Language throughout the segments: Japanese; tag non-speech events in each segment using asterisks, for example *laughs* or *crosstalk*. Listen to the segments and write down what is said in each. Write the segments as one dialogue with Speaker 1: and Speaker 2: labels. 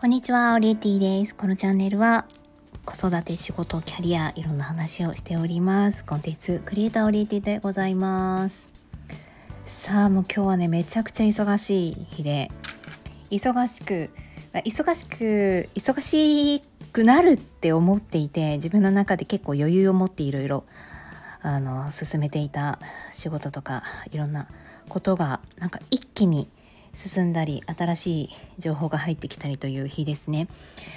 Speaker 1: こんにちは、オリエティです。このチャンネルは子育て、仕事、キャリア、いろんな話をしております。コンテンツクリエイターオリエティでございます。さあ、もう今日はね、めちゃくちゃ忙しい日で、忙しく、忙しく、忙しくなるって思っていて、自分の中で結構余裕を持っていろいろあの進めていた仕事とかいろんなことがなんか一気に進んだり新しい情報が入ってきたりという日ですね。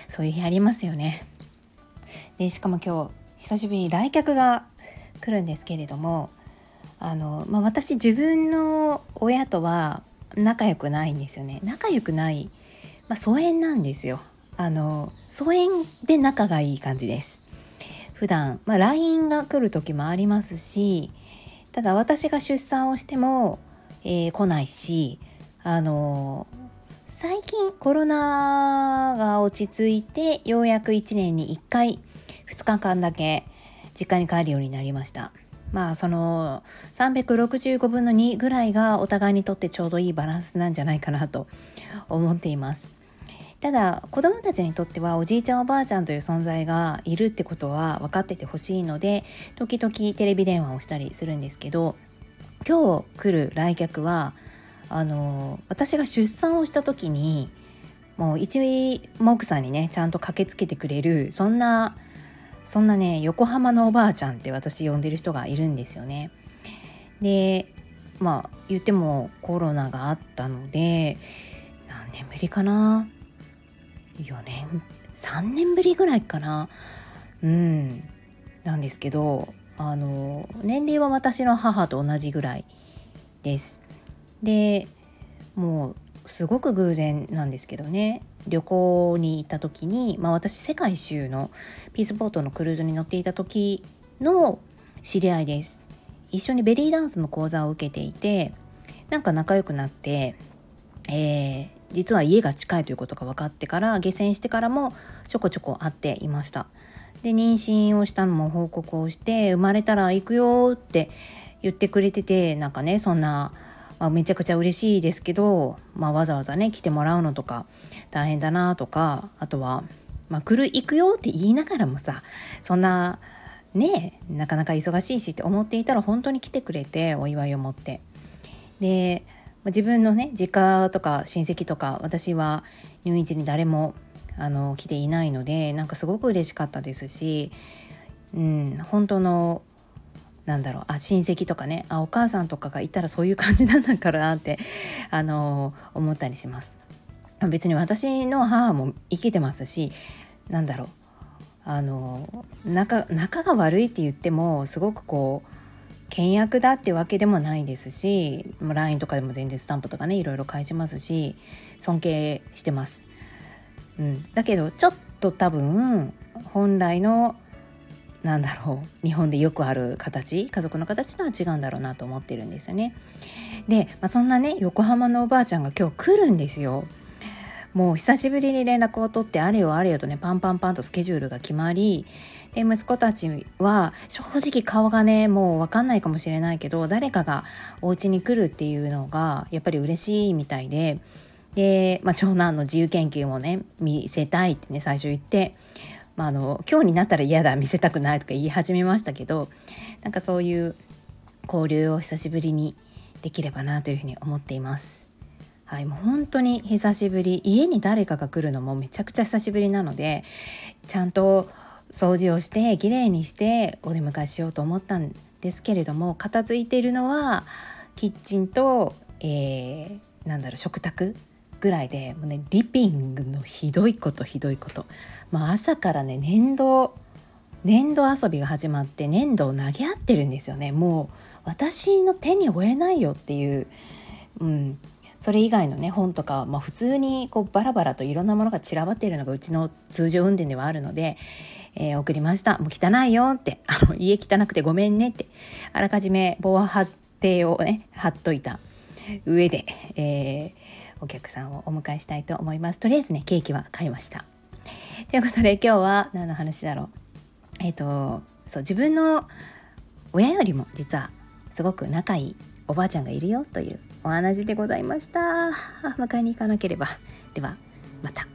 Speaker 1: そういう日ありますよね。でしかも今日久しぶりに来客が来るんですけれどもあの、まあ、私自分の親とは仲良くないんですよね。仲良くない、まあ、疎遠なんですよ。あの疎遠で仲がいい感じです。普段、まあ、LINE が来る時もありますしただ私が出産をしても、えー、来ないしあの最近コロナが落ち着いてようやく1年に1回2日間だけ実家に帰るようになりました。まあその365分の2ぐらいがお互いにとってちょうどいいバランスなんじゃないかなと思っています。ただ子どもたちにとってはおじいちゃんおばあちゃんという存在がいるってことは分かっててほしいので時々テレビ電話をしたりするんですけど今日来る来客はあの私が出産をした時にもう一目さんにねちゃんと駆けつけてくれるそんなそんなね横浜のおばあちゃんって私呼んでる人がいるんですよね。でまあ言ってもコロナがあったので何年ぶりかな？4年3年ぶりぐらいかな？うんなんですけどあの年齢は私の母と同じぐらいです。でもうすごく偶然なんですけどね。旅行に行った時に、まあ、私世界一周のピースボートのクルーズに乗っていた時の知り合いです。一緒にベリーダンスの講座を受けていてなんか仲良くなって、えー、実は家が近いということが分かってから下船してからもちょこちょこ会っていました。で妊娠をしたのも報告をして生まれたら行くよって言ってくれててなんかねそんなまあ、めちゃくちゃ嬉しいですけど、まあ、わざわざね来てもらうのとか大変だなとかあとは、まあ、来る行くよって言いながらもさそんなねなかなか忙しいしって思っていたら本当に来てくれてお祝いを持って。で自分のね実家とか親戚とか私は入院中に誰もあの来ていないのでなんかすごく嬉しかったですし、うん、本当のなんだろうあ親戚とかねあお母さんとかがいたらそういう感じなんだからなって *laughs* あの思ったりします。別に私の母も生きてますしなんだろうあの仲仲が悪いって言ってもすごくこう倹約だってわけでもないですし LINE とかでも全然スタンプとかねいろいろ返しますし尊敬してます。うん、だけどちょっと多分本来のなんだろう日本でよくある形？家族の形とは違うんだろうなと思ってるんですよね。で、まあ、そんなね横浜のおばあちゃんが今日来るんですよ。もう久しぶりに連絡を取ってあれよあれよとねパンパンパンとスケジュールが決まりで息子たちは正直顔がねもう分かんないかもしれないけど誰かがお家に来るっていうのがやっぱり嬉しいみたいでで、まあ、長男の自由研究もね見せたいってね最初言ってまあ、あの今日になったら嫌だ見せたくないとか言い始めましたけどなんかそういう交流を久しぶりにできればなというふうに思っています。はい、もう本当に久しぶり家に誰かが来るのもめちゃくちゃ久しぶりなのでちゃんと掃除をしてきれいにしてお出迎えしようと思ったんですけれども片付いているのはキッチンと、えー、なんだろう食卓ぐらいでもう、ね、リピングのひどいことひどいこと、まあ、朝からね粘土粘土遊びが始まって粘土を投げ合ってるんですよね。もう私の手に負えないよっていう、うん、それ以外のね本とか、まあ、普通にこうバラバラといろんなものが散らばっているのがうちの通常運転ではあるので、えー、送りました。もう汚いよって。あの家汚くてごめんねって。あらかじめ防波堤をね貼っといた上で、えー、お客さんをお迎えしたいと思います。とりあえずねケーキは買いました。ということで今日は何の話だろう？えっ、ー、とそう自分の親よりも実はすごく仲いいおばあちゃんがいるよというお話でございました。迎えに行かなければ。ではまた。